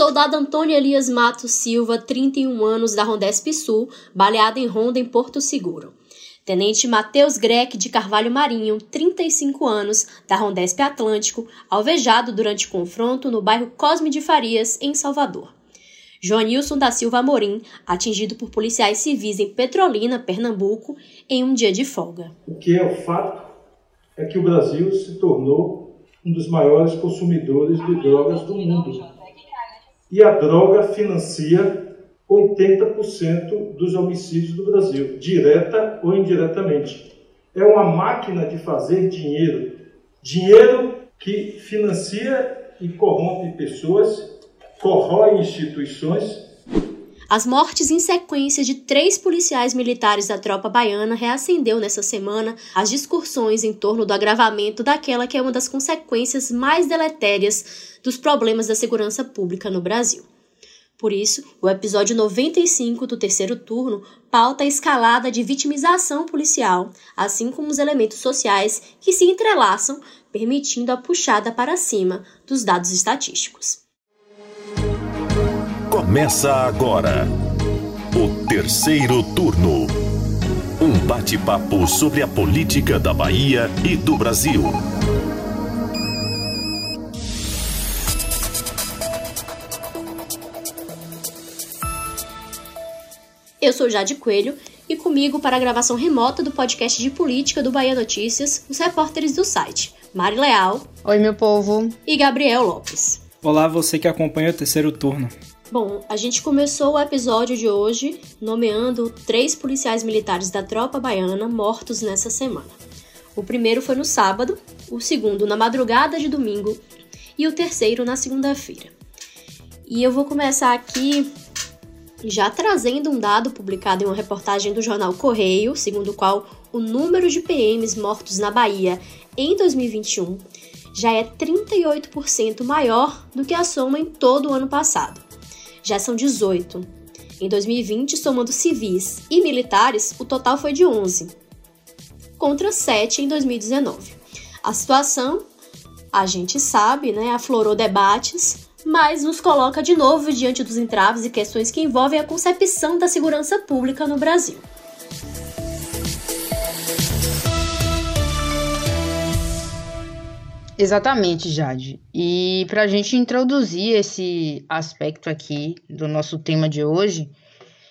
Soldado Antônio Elias Matos Silva, 31 anos, da Rondesp Sul, baleado em ronda em Porto Seguro. Tenente Matheus Greck de Carvalho Marinho, 35 anos, da Rondesp Atlântico, alvejado durante confronto no bairro Cosme de Farias, em Salvador. Joanilson da Silva Amorim, atingido por policiais civis em Petrolina, Pernambuco, em um dia de folga. O que é o fato é que o Brasil se tornou um dos maiores consumidores de drogas do mundo. E a droga financia 80% dos homicídios do Brasil, direta ou indiretamente. É uma máquina de fazer dinheiro. Dinheiro que financia e corrompe pessoas, corrói instituições. As mortes em sequência de três policiais militares da tropa baiana reacendeu nessa semana as discussões em torno do agravamento daquela que é uma das consequências mais deletérias dos problemas da segurança pública no Brasil. Por isso, o episódio 95 do terceiro turno pauta a escalada de vitimização policial, assim como os elementos sociais que se entrelaçam, permitindo a puxada para cima dos dados estatísticos. Começa agora o terceiro turno. Um bate-papo sobre a política da Bahia e do Brasil. Eu sou Jade Coelho e comigo para a gravação remota do podcast de política do Bahia Notícias, os repórteres do site, Mari Leal. Oi, meu povo. E Gabriel Lopes. Olá, você que acompanha o terceiro turno. Bom, a gente começou o episódio de hoje nomeando três policiais militares da tropa baiana mortos nessa semana. O primeiro foi no sábado, o segundo na madrugada de domingo e o terceiro na segunda-feira. E eu vou começar aqui já trazendo um dado publicado em uma reportagem do jornal Correio, segundo o qual o número de PMs mortos na Bahia em 2021 já é 38% maior do que a soma em todo o ano passado. Já são 18. Em 2020, somando civis e militares, o total foi de 11, contra 7 em 2019. A situação, a gente sabe, né, aflorou debates mas nos coloca de novo diante dos entraves e questões que envolvem a concepção da segurança pública no Brasil. Exatamente, Jade. E para a gente introduzir esse aspecto aqui do nosso tema de hoje,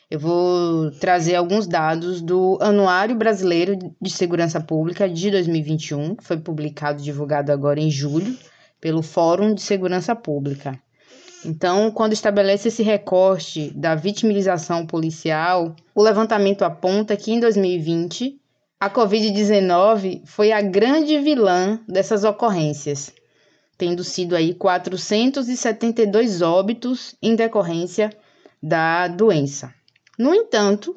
eu vou trazer alguns dados do Anuário Brasileiro de Segurança Pública de 2021, que foi publicado e divulgado agora em julho pelo Fórum de Segurança Pública. Então, quando estabelece esse recorte da vitimização policial, o levantamento aponta que em 2020 a Covid-19 foi a grande vilã dessas ocorrências, tendo sido aí 472 óbitos em decorrência da doença. No entanto,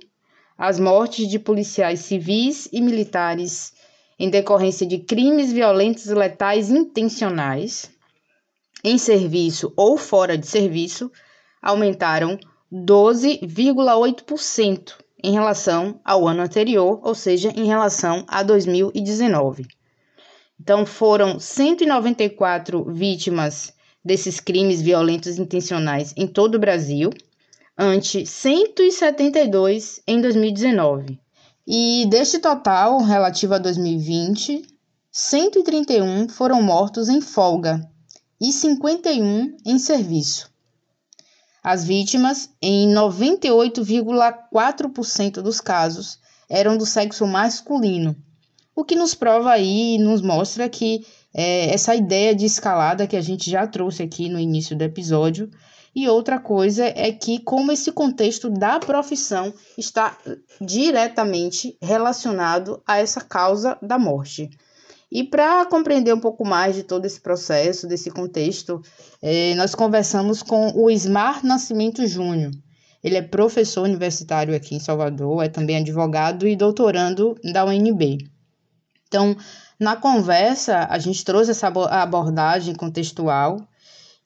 as mortes de policiais civis e militares em decorrência de crimes violentos letais intencionais em serviço ou fora de serviço aumentaram 12,8% em relação ao ano anterior, ou seja, em relação a 2019. Então, foram 194 vítimas desses crimes violentos intencionais em todo o Brasil, ante 172 em 2019. E deste total relativo a 2020, 131 foram mortos em folga e 51 em serviço. As vítimas, em 98,4% dos casos, eram do sexo masculino, o que nos prova aí e nos mostra que é, essa ideia de escalada que a gente já trouxe aqui no início do episódio e outra coisa é que, como esse contexto da profissão está diretamente relacionado a essa causa da morte. E para compreender um pouco mais de todo esse processo, desse contexto, eh, nós conversamos com o Ismar Nascimento Júnior. Ele é professor universitário aqui em Salvador, é também advogado e doutorando da UNB. Então, na conversa, a gente trouxe essa abordagem contextual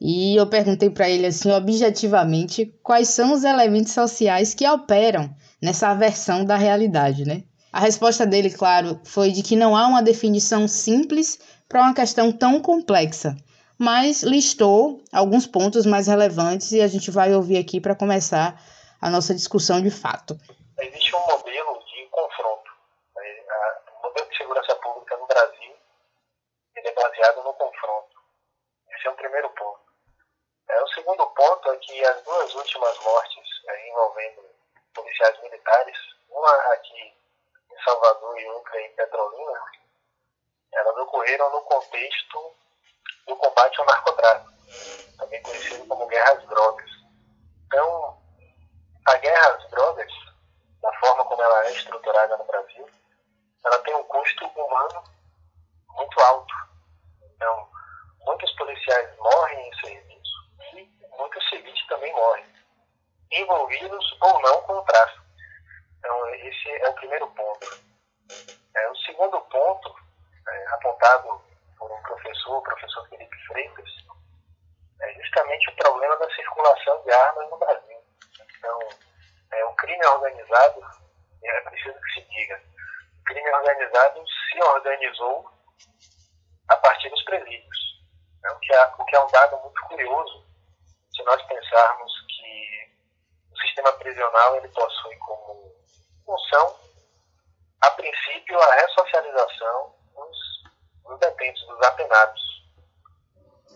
e eu perguntei para ele assim, objetivamente, quais são os elementos sociais que operam nessa aversão da realidade, né? A resposta dele, claro, foi de que não há uma definição simples para uma questão tão complexa, mas listou alguns pontos mais relevantes e a gente vai ouvir aqui para começar a nossa discussão de fato. Existe um modelo de confronto. Né? O modelo de segurança pública no Brasil ele é baseado no confronto. Esse é o primeiro ponto. É, o segundo ponto é que as duas últimas mortes é, envolvendo policiais militares, uma aqui Salvador e outra em Petrolina, elas ocorreram no contexto do combate ao narcotráfico, também conhecido como guerra às drogas. Então, a guerra às drogas, da forma como ela é estruturada no Brasil, ela tem um custo humano muito alto. Então, muitos policiais morrem em serviço e muitos civis também morrem, envolvidos ou não com o tráfico. Então, esse é o primeiro ponto. É, o segundo ponto, é, apontado por um professor, o professor Felipe Freitas, é justamente o problema da circulação de armas no Brasil. Então, é, o crime organizado, é preciso que se diga, o crime organizado se organizou a partir dos presídios. É, o, que é, o que é um dado muito curioso se nós pensarmos que o sistema prisional ele possui como função, a princípio, a ressocialização dos, dos detentos, dos apenados.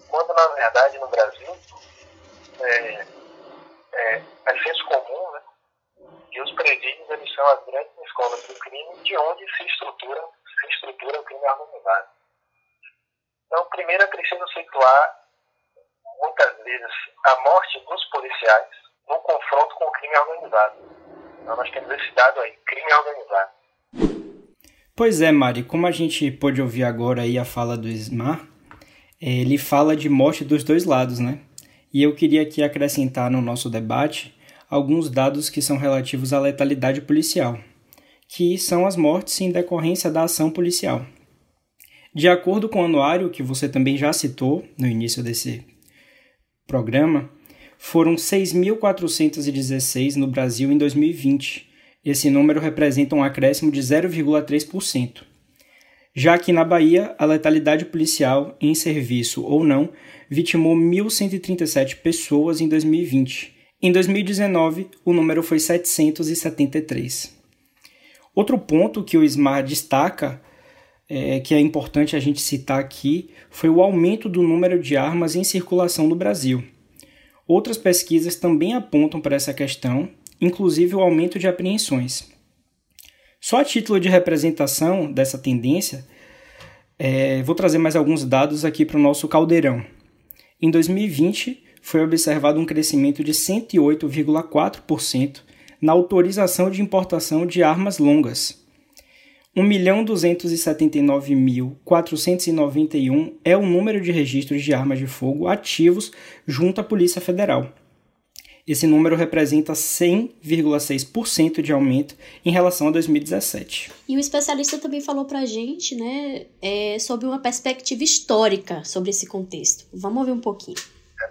Quando, na verdade, no Brasil, é, é, é senso comum né, que os presídios eles são as grandes escolas do crime de onde se estrutura, se estrutura o crime organizado. Então, primeiro é preciso situar, muitas vezes, a morte dos policiais no confronto com o crime organizado. Então, nós temos esse dado aí, crime organizado. Pois é, Mari, como a gente pôde ouvir agora aí a fala do Ismar, ele fala de morte dos dois lados, né? E eu queria aqui acrescentar no nosso debate alguns dados que são relativos à letalidade policial, que são as mortes em decorrência da ação policial. De acordo com o anuário que você também já citou no início desse programa, foram 6.416 no Brasil em 2020. Esse número representa um acréscimo de 0,3%. Já que na Bahia, a letalidade policial, em serviço ou não, vitimou 1.137 pessoas em 2020. Em 2019, o número foi 773. Outro ponto que o SMAR destaca é, que é importante a gente citar aqui foi o aumento do número de armas em circulação no Brasil. Outras pesquisas também apontam para essa questão, inclusive o aumento de apreensões. Só a título de representação dessa tendência, é, vou trazer mais alguns dados aqui para o nosso caldeirão. Em 2020, foi observado um crescimento de 108,4% na autorização de importação de armas longas, 1.279.491 é o número de registros de armas de fogo ativos junto à Polícia Federal. Esse número representa 100,6% de aumento em relação a 2017. E o especialista também falou para a gente né, é, sobre uma perspectiva histórica sobre esse contexto. Vamos ouvir um pouquinho.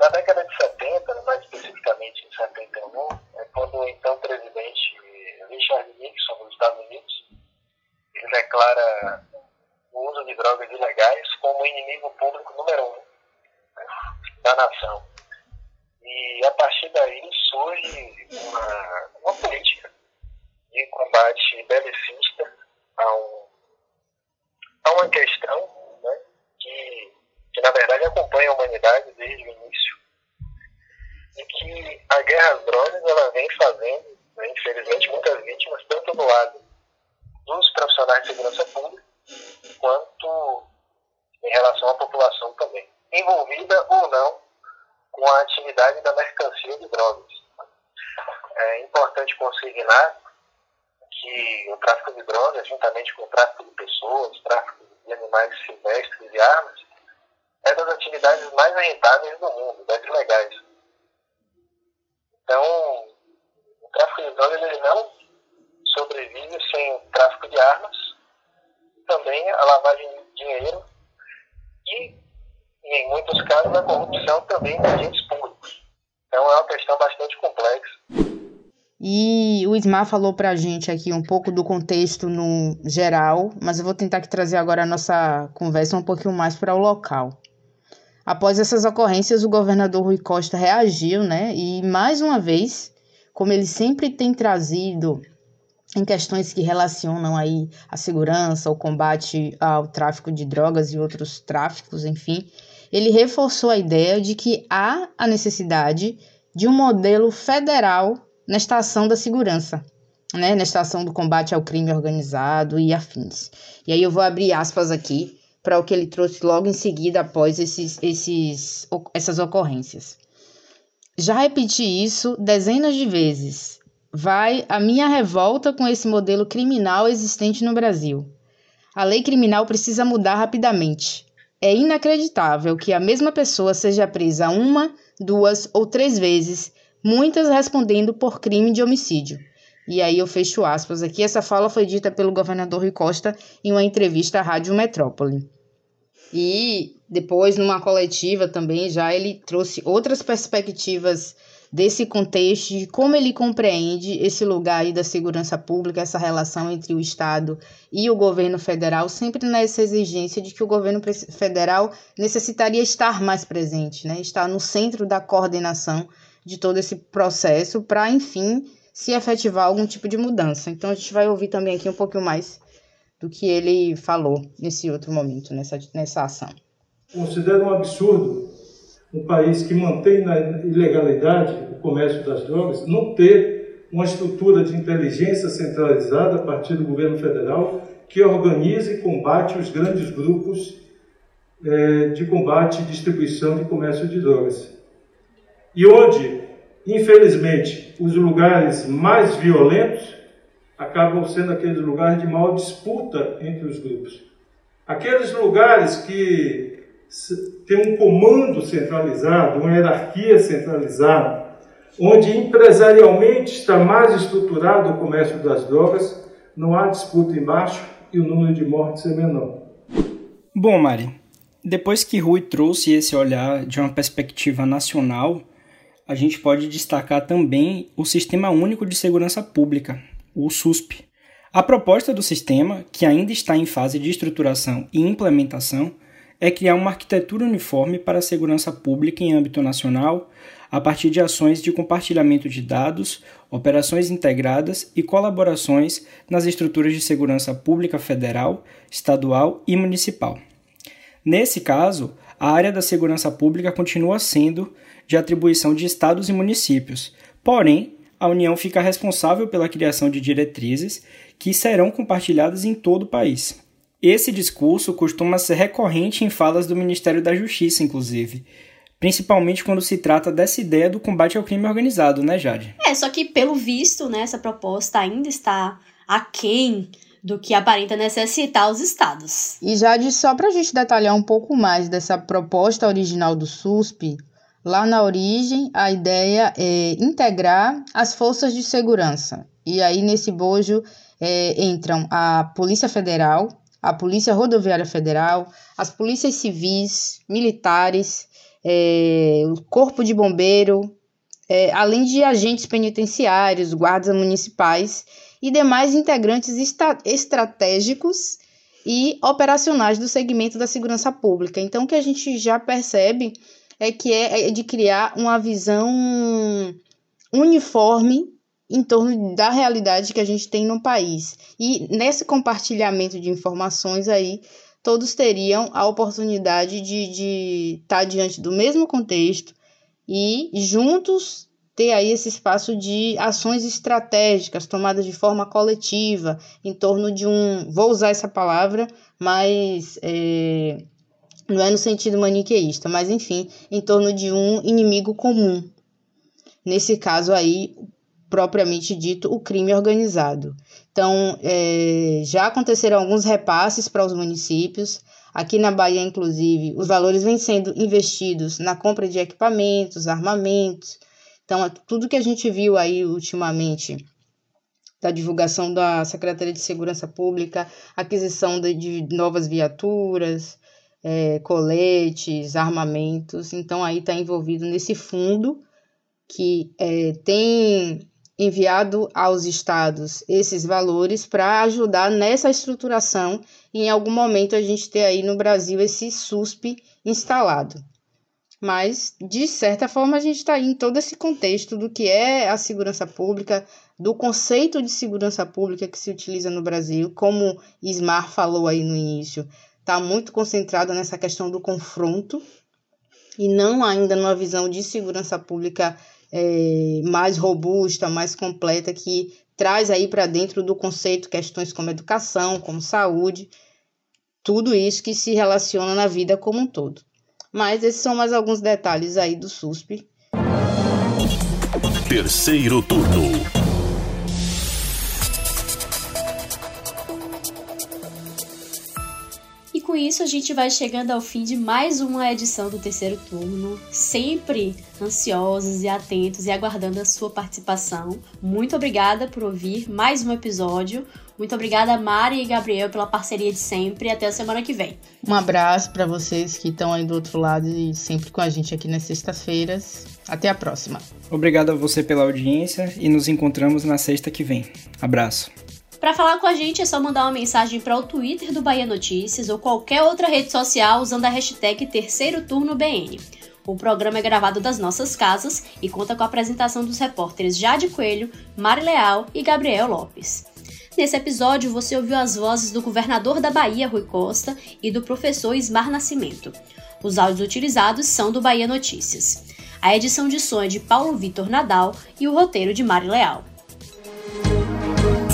Na década de 70, mais especificamente em 71, é quando o então presidente Richard Nixon, dos Estados Unidos, ele declara o uso de drogas ilegais como inimigo público número um né, da nação. E a partir daí surge uma, uma política de combate belicista a, um, a uma questão né, que, que, na verdade, acompanha a humanidade desde o início e que a guerra às drogas ela vem fazendo, né, infelizmente, muitas vítimas, tanto do lado profissionais de segurança pública, quanto em relação à população também, envolvida ou não com a atividade da mercancia de drogas. É importante consignar que o tráfico de drogas, juntamente com o tráfico de pessoas, tráfico de animais silvestres e armas, é das atividades mais rentáveis do mundo, das legais. Então, o tráfico de drogas ele não sobrevive sem o tráfico de armas, também a lavagem de dinheiro e, em muitos casos, a corrupção também de agentes públicos. Então é uma questão bastante complexa. E o Ismar falou para a gente aqui um pouco do contexto no geral, mas eu vou tentar aqui trazer agora a nossa conversa um pouquinho mais para o local. Após essas ocorrências, o governador Rui Costa reagiu, né? E mais uma vez, como ele sempre tem trazido em questões que relacionam aí a segurança, o combate ao tráfico de drogas e outros tráficos, enfim, ele reforçou a ideia de que há a necessidade de um modelo federal nesta ação da segurança, né, nesta ação do combate ao crime organizado e afins. E aí eu vou abrir aspas aqui para o que ele trouxe logo em seguida após esses, esses, essas ocorrências. Já repeti isso dezenas de vezes. Vai a minha revolta com esse modelo criminal existente no Brasil. A lei criminal precisa mudar rapidamente. É inacreditável que a mesma pessoa seja presa uma, duas ou três vezes, muitas respondendo por crime de homicídio. E aí eu fecho aspas aqui. Essa fala foi dita pelo governador Rui Costa em uma entrevista à Rádio Metrópole. E depois, numa coletiva também, já ele trouxe outras perspectivas desse contexto, de como ele compreende esse lugar aí da segurança pública, essa relação entre o Estado e o governo federal, sempre nessa exigência de que o governo federal necessitaria estar mais presente, né? estar no centro da coordenação de todo esse processo para, enfim, se efetivar algum tipo de mudança. Então a gente vai ouvir também aqui um pouquinho mais do que ele falou nesse outro momento, nessa, nessa ação. Considero um absurdo um país que mantém na ilegalidade o comércio das drogas não ter uma estrutura de inteligência centralizada a partir do governo federal que organize e combate os grandes grupos é, de combate e distribuição de comércio de drogas. E onde, infelizmente, os lugares mais violentos acabam sendo aqueles lugares de maior disputa entre os grupos. Aqueles lugares que tem um comando centralizado, uma hierarquia centralizada, onde empresarialmente está mais estruturado o comércio das drogas, não há disputa embaixo e o número de mortes é menor. Bom, Mari, depois que Rui trouxe esse olhar de uma perspectiva nacional, a gente pode destacar também o Sistema Único de Segurança Pública, o SUSP. A proposta do sistema, que ainda está em fase de estruturação e implementação, é criar uma arquitetura uniforme para a segurança pública em âmbito nacional, a partir de ações de compartilhamento de dados, operações integradas e colaborações nas estruturas de segurança pública federal, estadual e municipal. Nesse caso, a área da segurança pública continua sendo de atribuição de estados e municípios, porém, a União fica responsável pela criação de diretrizes que serão compartilhadas em todo o país. Esse discurso costuma ser recorrente em falas do Ministério da Justiça, inclusive. Principalmente quando se trata dessa ideia do combate ao crime organizado, né, Jade? É, só que pelo visto, né, essa proposta ainda está aquém do que aparenta necessitar os estados. E Jade, só para a gente detalhar um pouco mais dessa proposta original do SUSP, lá na origem a ideia é integrar as forças de segurança. E aí nesse bojo é, entram a Polícia Federal, a Polícia Rodoviária Federal, as polícias civis, militares, é, o Corpo de Bombeiro, é, além de agentes penitenciários, guardas municipais e demais integrantes estratégicos e operacionais do segmento da segurança pública. Então, o que a gente já percebe é que é, é de criar uma visão uniforme em torno da realidade que a gente tem no país. E nesse compartilhamento de informações aí, todos teriam a oportunidade de estar tá diante do mesmo contexto e juntos ter aí esse espaço de ações estratégicas tomadas de forma coletiva em torno de um, vou usar essa palavra, mas é, não é no sentido maniqueísta, mas enfim, em torno de um inimigo comum. Nesse caso aí, propriamente dito, o crime organizado. Então, é, já aconteceram alguns repasses para os municípios. Aqui na Bahia, inclusive, os valores vêm sendo investidos na compra de equipamentos, armamentos. Então, é tudo que a gente viu aí ultimamente da divulgação da Secretaria de Segurança Pública, aquisição de, de novas viaturas, é, coletes, armamentos. Então, aí está envolvido nesse fundo que é, tem enviado aos estados esses valores para ajudar nessa estruturação e em algum momento a gente ter aí no Brasil esse SUSP instalado. Mas, de certa forma, a gente está em todo esse contexto do que é a segurança pública, do conceito de segurança pública que se utiliza no Brasil, como Ismar falou aí no início, está muito concentrado nessa questão do confronto e não ainda numa visão de segurança pública é, mais robusta, mais completa, que traz aí para dentro do conceito questões como educação, como saúde, tudo isso que se relaciona na vida como um todo. Mas esses são mais alguns detalhes aí do SUSP. Terceiro turno. Isso a gente vai chegando ao fim de mais uma edição do terceiro turno, sempre ansiosos e atentos e aguardando a sua participação. Muito obrigada por ouvir mais um episódio. Muito obrigada, Mari e Gabriel, pela parceria de sempre. Até a semana que vem. Um abraço para vocês que estão aí do outro lado e sempre com a gente aqui nas sextas-feiras. Até a próxima. Obrigado a você pela audiência e nos encontramos na sexta que vem. Abraço. Para falar com a gente é só mandar uma mensagem para o Twitter do Bahia Notícias ou qualquer outra rede social usando a hashtag Terceiro Turno BN. O programa é gravado das nossas casas e conta com a apresentação dos repórteres Jade Coelho, Mari Leal e Gabriel Lopes. Nesse episódio, você ouviu as vozes do governador da Bahia, Rui Costa, e do professor Ismar Nascimento. Os áudios utilizados são do Bahia Notícias. A edição de som é de Paulo Vitor Nadal e o roteiro de Mari Leal.